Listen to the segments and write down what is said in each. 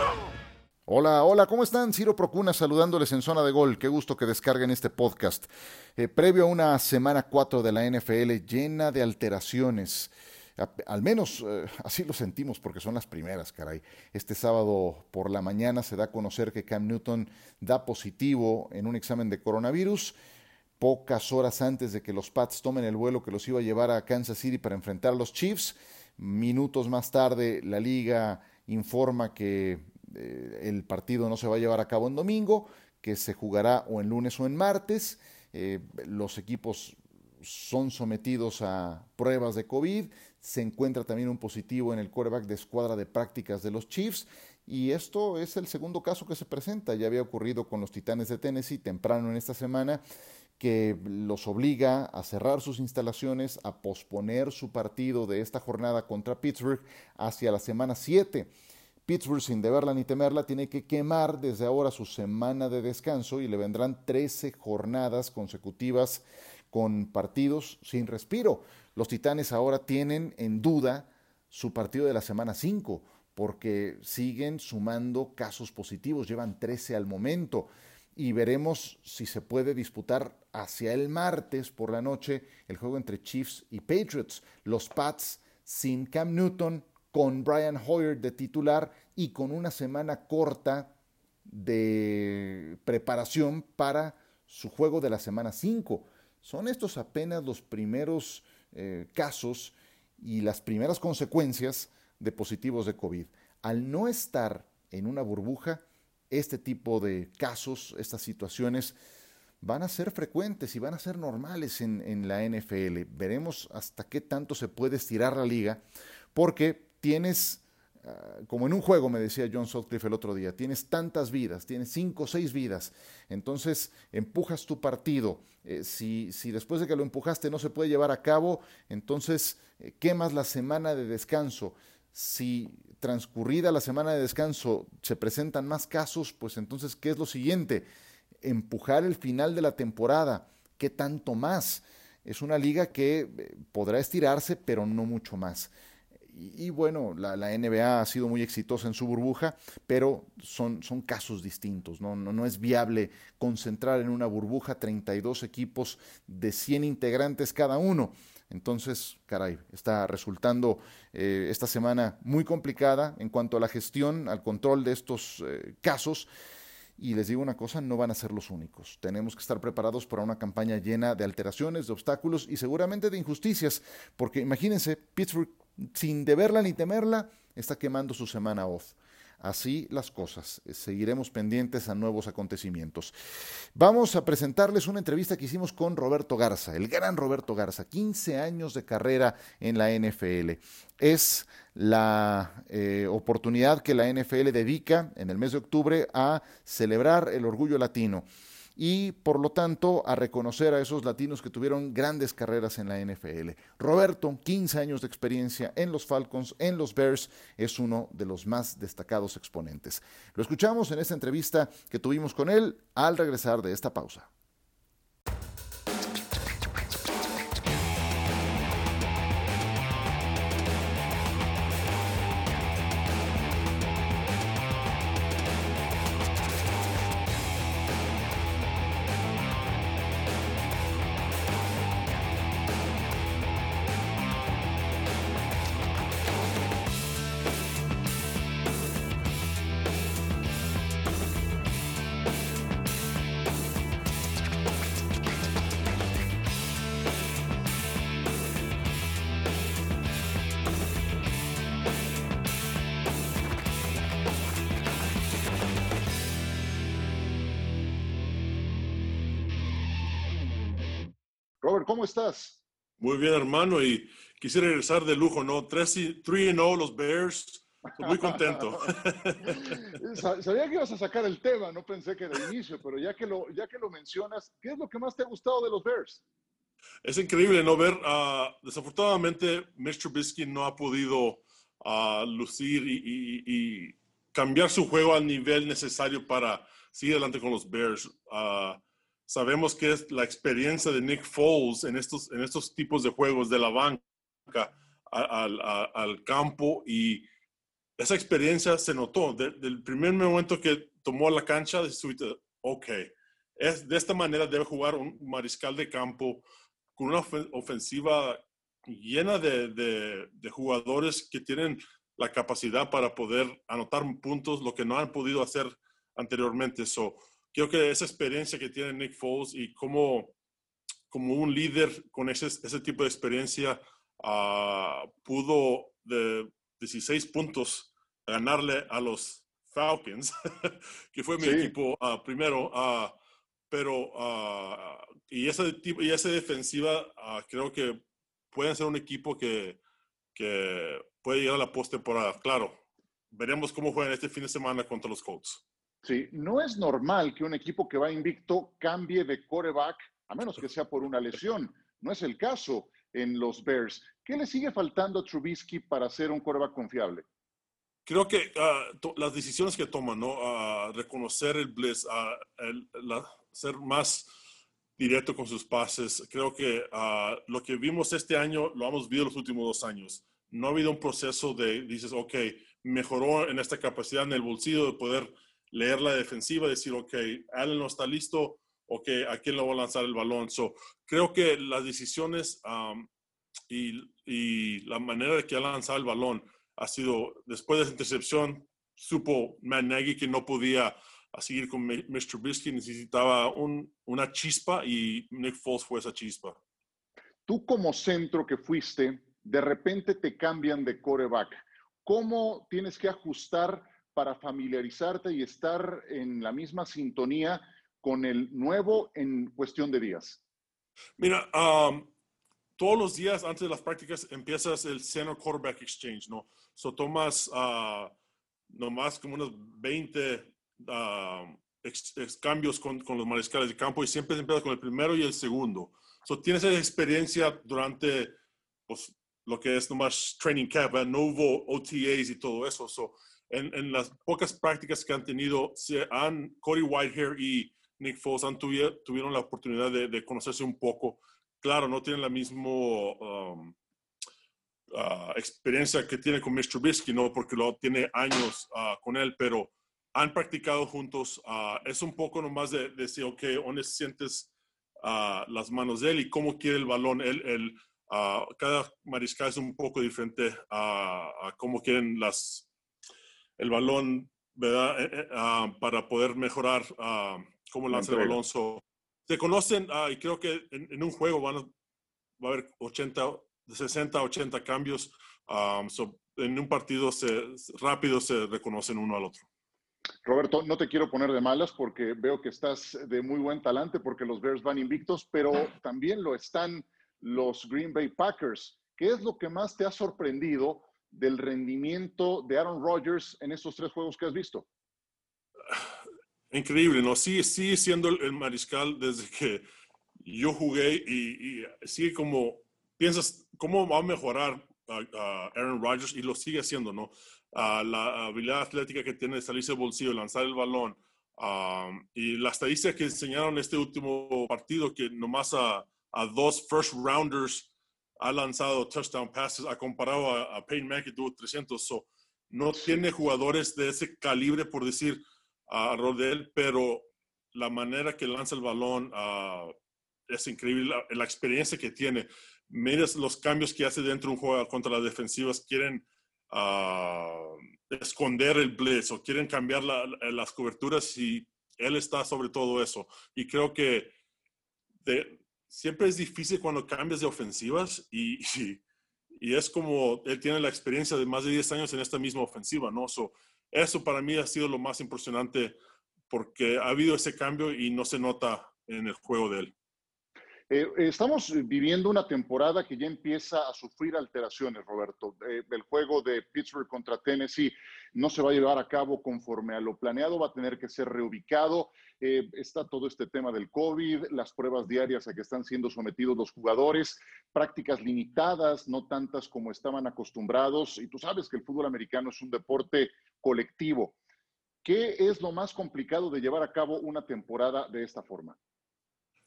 Come! Hola, hola, ¿cómo están? Ciro Procuna saludándoles en zona de gol. Qué gusto que descarguen este podcast. Eh, previo a una semana 4 de la NFL llena de alteraciones. al menos eh, así lo sentimos porque son las primeras, caray. Este sábado por la mañana se da a conocer que Cam Newton da positivo en un examen de coronavirus. Pocas horas antes de que los Pats tomen el vuelo que los iba a llevar a Kansas City para enfrentar a los Chiefs, minutos más tarde la liga informa que eh, el partido no se va a llevar a cabo en domingo, que se jugará o en lunes o en martes. Eh, los equipos son sometidos a pruebas de COVID. Se encuentra también un positivo en el quarterback de escuadra de prácticas de los Chiefs. Y esto es el segundo caso que se presenta. Ya había ocurrido con los Titanes de Tennessee temprano en esta semana, que los obliga a cerrar sus instalaciones, a posponer su partido de esta jornada contra Pittsburgh hacia la semana 7. Pittsburgh, sin deberla ni temerla, tiene que quemar desde ahora su semana de descanso y le vendrán 13 jornadas consecutivas con partidos sin respiro. Los Titanes ahora tienen en duda su partido de la semana 5 porque siguen sumando casos positivos, llevan 13 al momento y veremos si se puede disputar hacia el martes por la noche el juego entre Chiefs y Patriots. Los Pats sin Cam Newton con Brian Hoyer de titular y con una semana corta de preparación para su juego de la semana 5. Son estos apenas los primeros eh, casos y las primeras consecuencias de positivos de COVID. Al no estar en una burbuja, este tipo de casos, estas situaciones, van a ser frecuentes y van a ser normales en, en la NFL. Veremos hasta qué tanto se puede estirar la liga, porque tienes, ah, como en un juego me decía John Sutcliffe el otro día, tienes tantas vidas, tienes cinco o seis vidas, entonces empujas tu partido. Eh, si, si, después de que lo empujaste no se puede llevar a cabo, entonces eh, quemas la semana de descanso. Si transcurrida la semana de descanso se presentan más casos, pues entonces, ¿qué es lo siguiente? Empujar el final de la temporada. ¿Qué tanto más? Es una liga que eh, podrá estirarse, pero no mucho más. Y, bueno, la, NBA ha sido muy exitosa en su burbuja, pero son, son casos distintos. ¿no? No, es viable concentrar en una burbuja 32 equipos de 100 integrantes cada uno. Entonces, caray, está resultando eh, esta semana muy complicada en cuanto a la gestión, al control de estos eh, casos. Y les digo una cosa, no van a ser los únicos. Tenemos que estar preparados para una campaña llena de alteraciones, de obstáculos y seguramente de injusticias, porque imagínense, Pittsburgh sin deberla ni temerla, está quemando su semana off. Así las cosas. Seguiremos pendientes a nuevos acontecimientos. Vamos a presentarles una entrevista que hicimos con Roberto Garza, el gran Roberto Garza, 15 años de carrera en la NFL. Es la eh, oportunidad que la NFL dedica en el mes de octubre a celebrar el orgullo latino y por lo tanto a reconocer a esos latinos que tuvieron grandes carreras en la NFL. Roberto, 15 años de experiencia en los Falcons, en los Bears, es uno de los más destacados exponentes. Lo escuchamos en esta entrevista que tuvimos con él al regresar de esta pausa. ¿Cómo estás? Muy bien, hermano, y quisiera regresar de lujo, ¿no? 3 0 los Bears, muy contento. Sabía que ibas a sacar el tema, no pensé que de inicio, pero ya que lo, ya que lo mencionas, ¿qué es lo que más te ha gustado de los Bears? Es increíble no ver, uh, desafortunadamente, Mr. Trubisky no ha podido uh, lucir y, y, cambiar su juego al nivel necesario para seguir adelante con los Bears. Uh, sabemos que es la experiencia de Nick Foles en estos, en estos tipos de juegos de la banca al, al, al campo y esa experiencia se notó. desde el primer momento que tomó la cancha, de ok, es, de esta manera debe jugar un mariscal de campo con una ofensiva llena de, de, jugadores que tienen la capacidad para poder anotar puntos, lo que no han podido hacer anteriormente. So, creo que esa experiencia que tiene Nick Foles y como, como un líder con ese, ese tipo de experiencia uh, pudo de 16 puntos ganarle a los Falcons, que fue mi equipo uh, primero. Uh, pero, y, esa, y esa defensiva creo que pueden ser un equipo que, que puede llegar a la postemporada. Claro, veremos cómo juegan este fin de semana contra los Colts. Sí, no es normal que un equipo que va invicto cambie de coreback, a menos que sea por una lesión. No es el caso en los Bears. ¿Qué le sigue faltando a Trubisky para ser un coreback confiable? Creo que ah, las decisiones que toma, ¿no? Uh, reconocer el blitz, uh, ser más directo con sus pases. Creo que lo que vimos este año lo hemos visto los últimos dos años. No ha habido un proceso de, dices, ok, mejoró en esta capacidad en el bolsillo de poder leer la defensiva, decir, ok, Allen no está listo, ok, ¿a quién le voy a lanzar el balón? So, creo que las decisiones y, y, la manera de que ha lanzado el balón ha sido, después de esa intercepción, supo Matt Nagy que no podía seguir con Mr. Trubisky, necesitaba un, una chispa y Nick Foles fue esa chispa. Tú como centro que fuiste, de repente te cambian de coreback. ¿Cómo tienes que ajustar para familiarizarte y estar en la misma sintonía con el nuevo en cuestión de días? Mira, um, todos los días antes de las prácticas empiezas el Center Quarterback Exchange, ¿no? So tomas uh, nomás como unos 20 uh, cambios con, con, los mariscales de campo y siempre empiezas con el primero y el segundo. So tienes esa experiencia durante pues, lo que es nomás training camp, ¿eh? no hubo OTAs y todo eso. So, en, en, las pocas prácticas que han tenido, se han, Cody Whitehair y Nick Foles han tuvieron la oportunidad de, de conocerse un poco claro, no tiene la misma um, uh, experiencia que tiene con Mr. Trubisky, ¿no? Porque lo tiene años uh, con él, pero han practicado juntos. Uh, es un poco nomás de, decir, ok, ¿dónde sientes las manos de él y cómo quiere el balón? Él, cada mariscal es un poco diferente a cómo quieren las, el balón, ¿verdad? Eh, eh, para poder mejorar cómo lanza el balón. So, se conocen ah, y creo que en, un juego van va a haber 80, 60, 80 cambios. en un partido se, rápido se reconocen uno al otro. Roberto, no te quiero poner de malas porque veo que estás de muy buen talante porque los Bears van invictos, pero también lo están los Green Bay Packers. ¿Qué es lo que más te ha sorprendido del rendimiento de Aaron Rodgers en estos tres juegos que has visto? Increíble, ¿no? Sí, sigue siendo el, mariscal desde que yo jugué y, sigue como, piensas, ¿cómo va a mejorar a, Aaron Rodgers? Y lo sigue haciendo, ¿no? la habilidad atlética que tiene de salirse del bolsillo, lanzar el balón. y la estadística que enseñaron este último partido, que nomás a, a dos first rounders ha lanzado touchdown passes, ha comparado a, Payne Mack que tuvo 300. So, no tiene jugadores de ese calibre, por decir, a de él, pero la manera que lanza el balón uh, es increíble, la, experiencia que tiene. Miras los cambios que hace dentro de un juego contra las defensivas, quieren uh, esconder el blitz o quieren cambiar la, las coberturas y él está sobre todo eso. Y creo que de, siempre es difícil cuando cambias de ofensivas y, y, es como él tiene la experiencia de más de 10 años en esta misma ofensiva, ¿no? So, eso para mí ha sido lo más impresionante porque ha habido ese cambio y no se nota en el juego de él. Eh, estamos viviendo una temporada que ya empieza a sufrir alteraciones, Roberto. Eh, el juego de Pittsburgh contra Tennessee no se va a llevar a cabo conforme a lo planeado, va a tener que ser reubicado. Eh, está todo este tema del COVID, las pruebas diarias a que están siendo sometidos los jugadores, prácticas limitadas, no tantas como estaban acostumbrados. Y tú sabes que el fútbol americano es un deporte colectivo. ¿Qué es lo más complicado de llevar a cabo una temporada de esta forma?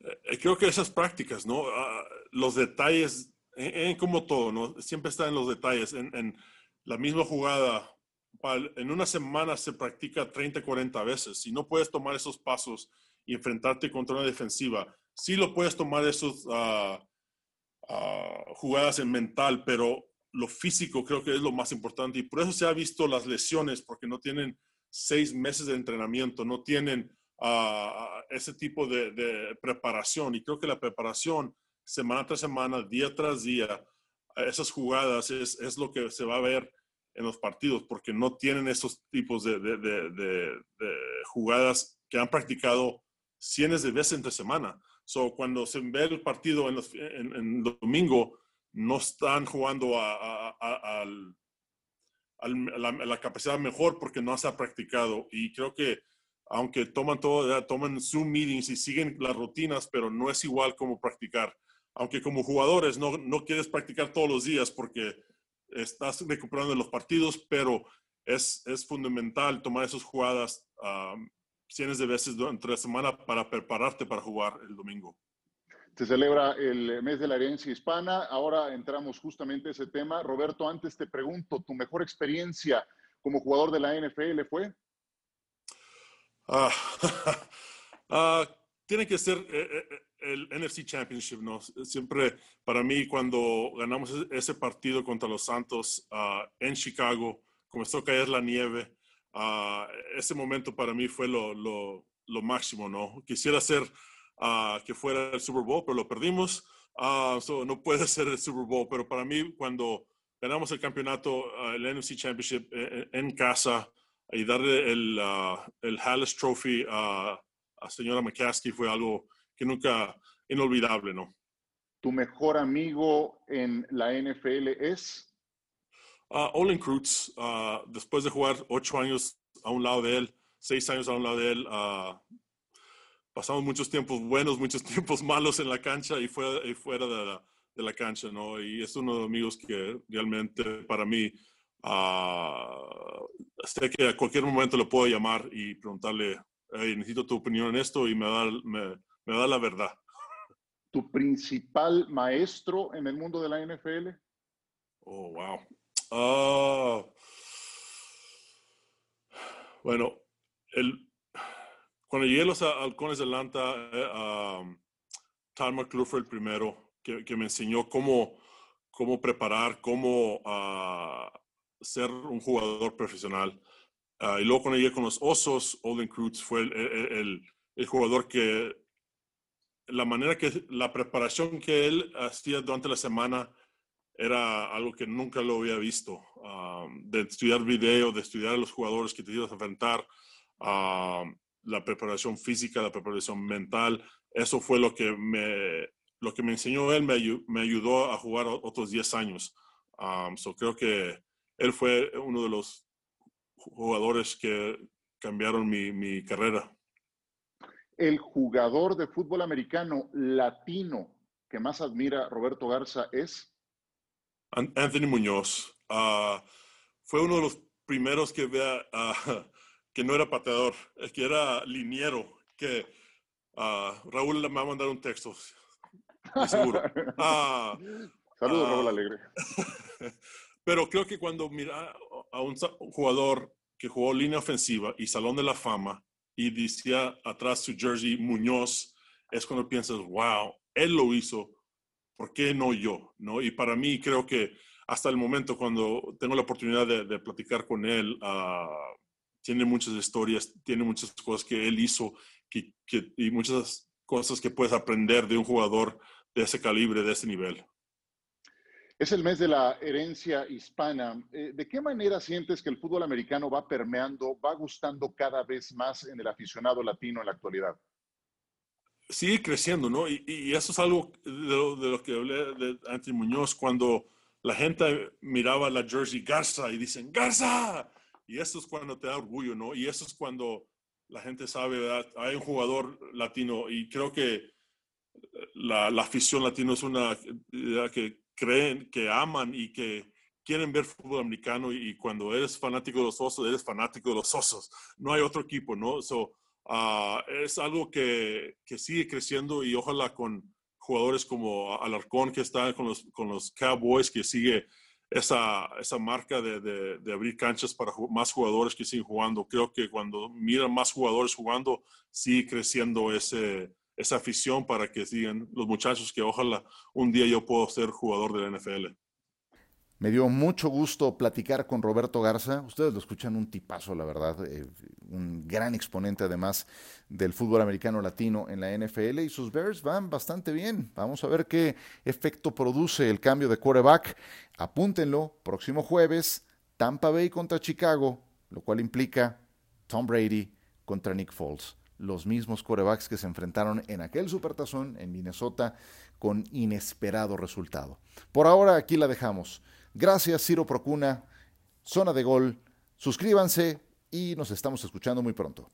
Eh, creo que esas prácticas, ¿no? Ah, los detalles, en, como todo, ¿no? Siempre está en los detalles. En, la misma jugada, en una semana se practica 30, 40 veces. Si no puedes tomar esos pasos y enfrentarte contra una defensiva, sí lo puedes tomar esas ah, ah, jugadas en mental, pero lo físico creo que es lo más importante. Y por eso se ha visto las lesiones, porque no tienen seis meses de entrenamiento, no tienen a ese tipo de, preparación. Y creo que la preparación, semana tras semana, día tras día, esas jugadas es, es, lo que se va a ver en los partidos, porque no tienen esos tipos de, de jugadas que han practicado cientos de veces entre semana. So, cuando se ve el partido en, en, domingo, no están jugando a, a, la, la, capacidad mejor porque no se ha practicado. Y creo que aunque toman todo, toman Zoom meetings y siguen las rutinas, pero no es igual como practicar. Aunque como jugadores no, no quieres practicar todos los días porque estás recuperando los partidos, pero es, es fundamental tomar esas jugadas cientos de veces durante la semana para prepararte para jugar el domingo. Se celebra el mes de la herencia hispana. Ahora entramos justamente a ese tema. Roberto, antes te pregunto, ¿tu mejor experiencia como jugador de la NFL fue? Ah, ah, tiene que ser eh, eh, eh, el NFC Championship, ¿no? Siempre para mí cuando ganamos e-, ese partido contra los Santos ah, en Chicago, comenzó a caer la nieve, ese momento para mí fue lo, lo, lo máximo, ¿no? Quisiera ser que fuera el Super Bowl, pero lo perdimos, no puede ser el Super Bowl, pero para mí cuando ganamos el campeonato, el NFC Championship en casa, y darle el, uh, el Hallis Trophy a, a señora McCaskey fue algo que nunca inolvidable, ¿no? ¿Tu mejor amigo en la NFL es? Uh, Olin Cruz, uh, después de jugar ocho años a un lado de él, seis años a un lado de él, uh, pasamos muchos tiempos buenos, muchos tiempos malos en la cancha y fuera, y fuera de, la, de, la, cancha, ¿no? Y es uno de los amigos que realmente para mí sé que a cualquier momento le puedo llamar y preguntarle, necesito tu opinión en esto y me da, me, me da la verdad. ¿Tu principal maestro en el mundo de la NFL? Oh, wow. Uh, bueno, el, cuando llegué a los halcones de Atlanta, eh, um, McClure fue el primero que, que, me enseñó cómo, cómo preparar, cómo uh, ser un jugador profesional. Ah, y luego cuando llegué con los Osos, Olden Cruz fue el, el, jugador que, la manera que, la preparación que él hacía durante la semana era algo que nunca lo había visto. Ah, de estudiar video, de estudiar a los jugadores que te ibas a enfrentar, ah, la preparación física, la preparación mental, eso fue lo que me, lo que me enseñó él, me, me ayudó a jugar otros 10 años. so creo que él fue uno de los jugadores que cambiaron mi, carrera. El jugador de fútbol americano latino que más admira Roberto Garza es Anthony Muñoz. Ah, fue uno de los primeros que vea ah, que no era pateador, que era liniero, que uh, Raúl me va a mandar un texto, seguro. Saludos, Raúl Alegre. Pero creo que cuando mira a un jugador que jugó línea ofensiva y Salón de la Fama y decía atrás su jersey Muñoz, es cuando piensas, wow, él lo hizo, ¿por qué no yo? ¿No? Y para mí creo que hasta el momento cuando tengo la oportunidad de, platicar con él, uh, tiene muchas historias, tiene muchas cosas que él hizo que, y muchas cosas que puedes aprender de un jugador de ese calibre, de ese nivel. Es el mes de la herencia hispana. Eh, ¿De qué manera sientes que el fútbol americano va permeando, va gustando cada vez más en el aficionado latino en la actualidad? sigue creciendo, ¿no? Y, eso es algo de lo, que hablé de Anthony Muñoz cuando la gente miraba la jersey Garza y dicen, Garza. Y eso es cuando te da orgullo, ¿no? Y eso es cuando la gente sabe, ¿verdad? Hay un jugador latino y creo que la, la afición latino es una que creen, que aman y que quieren ver fútbol americano y, cuando eres fanático de los osos, eres fanático de los osos. No hay otro equipo, ¿no? So, uh, es algo que, que, sigue creciendo y ojalá con jugadores como Alarcón que está con los, con los Cowboys, que sigue esa, esa marca de, de, de, abrir canchas para más jugadores que siguen jugando. Creo que cuando miran más jugadores jugando, sigue creciendo ese, esa afición para que sigan los muchachos que ojalá un día yo pueda ser jugador de la NFL. Me dio mucho gusto platicar con Roberto Garza. Ustedes lo escuchan un tipazo, la verdad. Eh, un gran exponente además del fútbol americano latino en la NFL y sus Bears van bastante bien. Vamos a ver qué efecto produce el cambio de quarterback. Apúntenlo, próximo jueves, Tampa Bay contra Chicago, lo cual implica Tom Brady contra Nick Foles. Los mismos quarterbacks que se enfrentaron en aquel supertazón en Minnesota con inesperado resultado. Por ahora aquí la dejamos. Gracias, Ciro Procuna. Zona de Gol. Suscríbanse y nos estamos escuchando muy pronto.